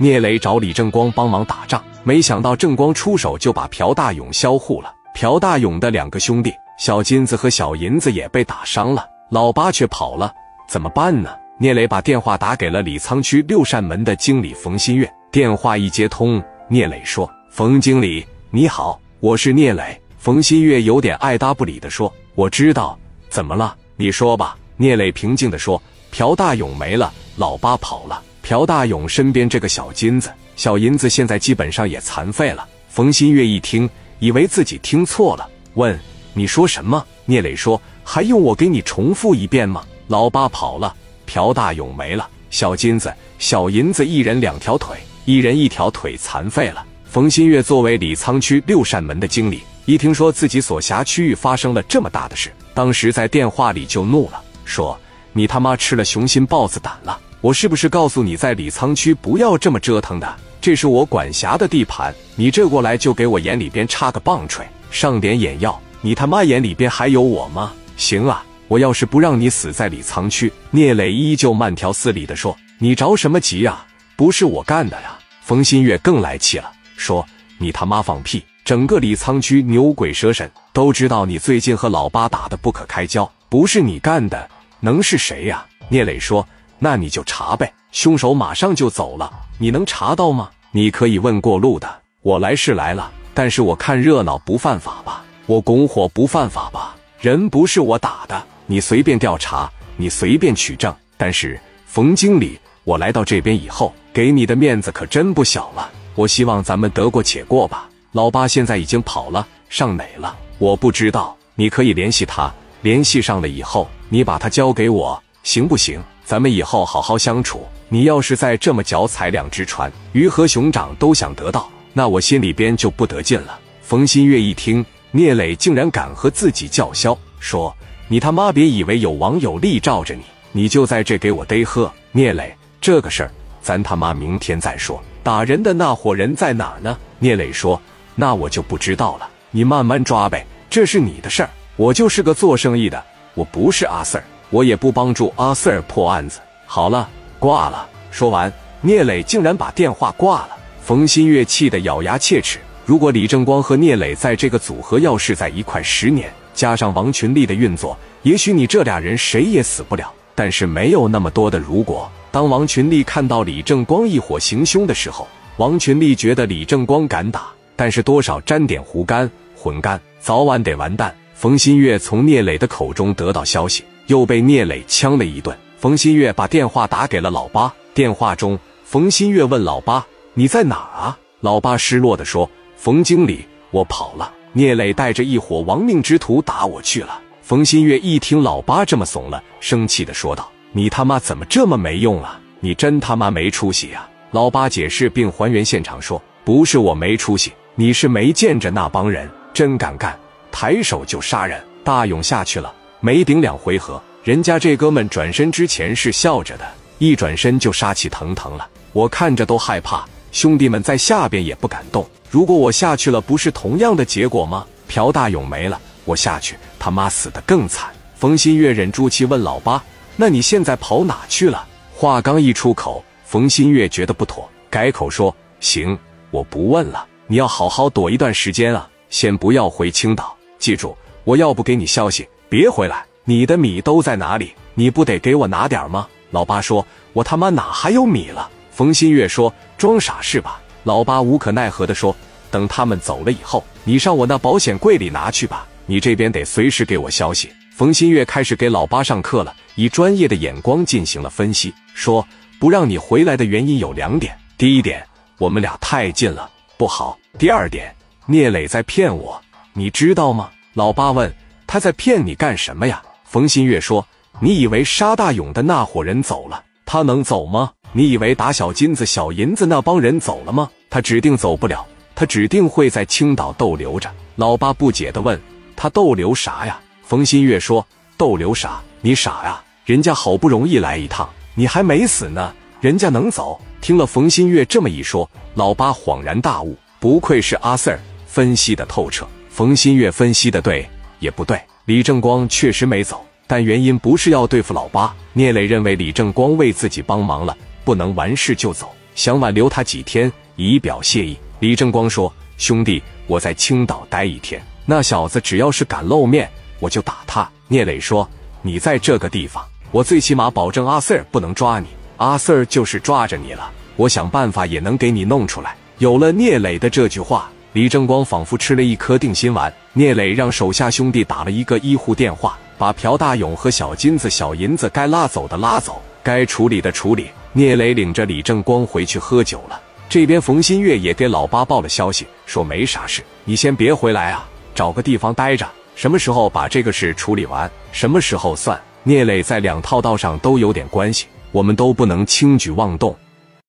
聂磊找李正光帮忙打仗，没想到正光出手就把朴大勇销户了。朴大勇的两个兄弟小金子和小银子也被打伤了，老八却跑了，怎么办呢？聂磊把电话打给了李沧区六扇门的经理冯新月。电话一接通，聂磊说：“冯经理，你好，我是聂磊。”冯新月有点爱答不理的说：“我知道，怎么了？你说吧。”聂磊平静的说：“朴大勇没了，老八跑了。朴大勇身边这个小金子、小银子现在基本上也残废了。”冯新月一听，以为自己听错了，问：“你说什么？”聂磊说：“还用我给你重复一遍吗？老八跑了。”朴大勇没了，小金子、小银子一人两条腿，一人一条腿残废了。冯新月作为李沧区六扇门的经理，一听说自己所辖区域发生了这么大的事，当时在电话里就怒了，说：“你他妈吃了雄心豹子胆了！我是不是告诉你在李沧区不要这么折腾的？这是我管辖的地盘，你这过来就给我眼里边插个棒槌，上点眼药？你他妈眼里边还有我吗？行啊！”我要是不让你死在李沧区，聂磊依旧慢条斯理的说：“你着什么急呀？不是我干的呀！”冯新月更来气了，说：“你他妈放屁！整个李沧区牛鬼蛇神都知道你最近和老八打得不可开交，不是你干的，能是谁呀？”聂磊说：“那你就查呗，凶手马上就走了，你能查到吗？你可以问过路的。我来是来了，但是我看热闹不犯法吧？我拱火不犯法吧？人不是我打的。”你随便调查，你随便取证，但是冯经理，我来到这边以后，给你的面子可真不小了。我希望咱们得过且过吧。老八现在已经跑了，上哪了？我不知道。你可以联系他，联系上了以后，你把他交给我，行不行？咱们以后好好相处。你要是再这么脚踩两只船，鱼和熊掌都想得到，那我心里边就不得劲了。冯新月一听，聂磊竟然敢和自己叫嚣，说。你他妈别以为有王有利罩着你，你就在这给我嘚喝！聂磊，这个事儿咱他妈明天再说。打人的那伙人在哪呢？聂磊说：“那我就不知道了，你慢慢抓呗，这是你的事儿。我就是个做生意的，我不是阿 Sir，我也不帮助阿 Sir 破案子。好了，挂了。”说完，聂磊竟然把电话挂了。冯新月气得咬牙切齿。如果李正光和聂磊在这个组合要是在一块十年，加上王群力的运作，也许你这俩人谁也死不了。但是没有那么多的如果。当王群力看到李正光一伙行凶的时候，王群力觉得李正光敢打，但是多少沾点胡干混干，早晚得完蛋。冯新月从聂磊的口中得到消息，又被聂磊呛了一顿。冯新月把电话打给了老八，电话中，冯新月问老八：“你在哪儿啊？”老八失落的说：“冯经理，我跑了。”聂磊带着一伙亡命之徒打我去了。冯新月一听老八这么怂了，生气的说道：“你他妈怎么这么没用啊？你真他妈没出息啊！”老八解释并还原现场说：“不是我没出息，你是没见着那帮人真敢干，抬手就杀人。大勇下去了，没顶两回合，人家这哥们转身之前是笑着的，一转身就杀气腾腾了，我看着都害怕。兄弟们在下边也不敢动。”如果我下去了，不是同样的结果吗？朴大勇没了，我下去，他妈死的更惨。冯新月忍住气问老八：“那你现在跑哪去了？”话刚一出口，冯新月觉得不妥，改口说：“行，我不问了。你要好好躲一段时间啊，先不要回青岛。记住，我要不给你消息，别回来。你的米都在哪里？你不得给我拿点吗？”老八说：“我他妈哪还有米了？”冯新月说：“装傻是吧？”老八无可奈何地说：“等他们走了以后，你上我那保险柜里拿去吧。你这边得随时给我消息。”冯新月开始给老八上课了，以专业的眼光进行了分析，说：“不让你回来的原因有两点。第一点，我们俩太近了，不好；第二点，聂磊在骗我，你知道吗？”老八问：“他在骗你干什么呀？”冯新月说：“你以为沙大勇的那伙人走了，他能走吗？你以为打小金子、小银子那帮人走了吗？”他指定走不了，他指定会在青岛逗留着。老八不解地问：“他逗留啥呀？”冯新月说：“逗留啥？你傻呀？人家好不容易来一趟，你还没死呢，人家能走？”听了冯新月这么一说，老八恍然大悟，不愧是阿 Sir，分析的透彻。冯新月分析的对也不对，李正光确实没走，但原因不是要对付老八。聂磊认为李正光为自己帮忙了，不能完事就走。想挽留他几天，以表谢意。李正光说：“兄弟，我在青岛待一天，那小子只要是敢露面，我就打他。”聂磊说：“你在这个地方，我最起码保证阿 Sir 不能抓你。阿 Sir 就是抓着你了，我想办法也能给你弄出来。”有了聂磊的这句话，李正光仿佛吃了一颗定心丸。聂磊让手下兄弟打了一个医护电话，把朴大勇和小金子、小银子该拉走的拉走，该处理的处理。聂磊领着李正光回去喝酒了。这边冯新月也给老八报了消息，说没啥事，你先别回来啊，找个地方待着。什么时候把这个事处理完，什么时候算。聂磊在两套道上都有点关系，我们都不能轻举妄动。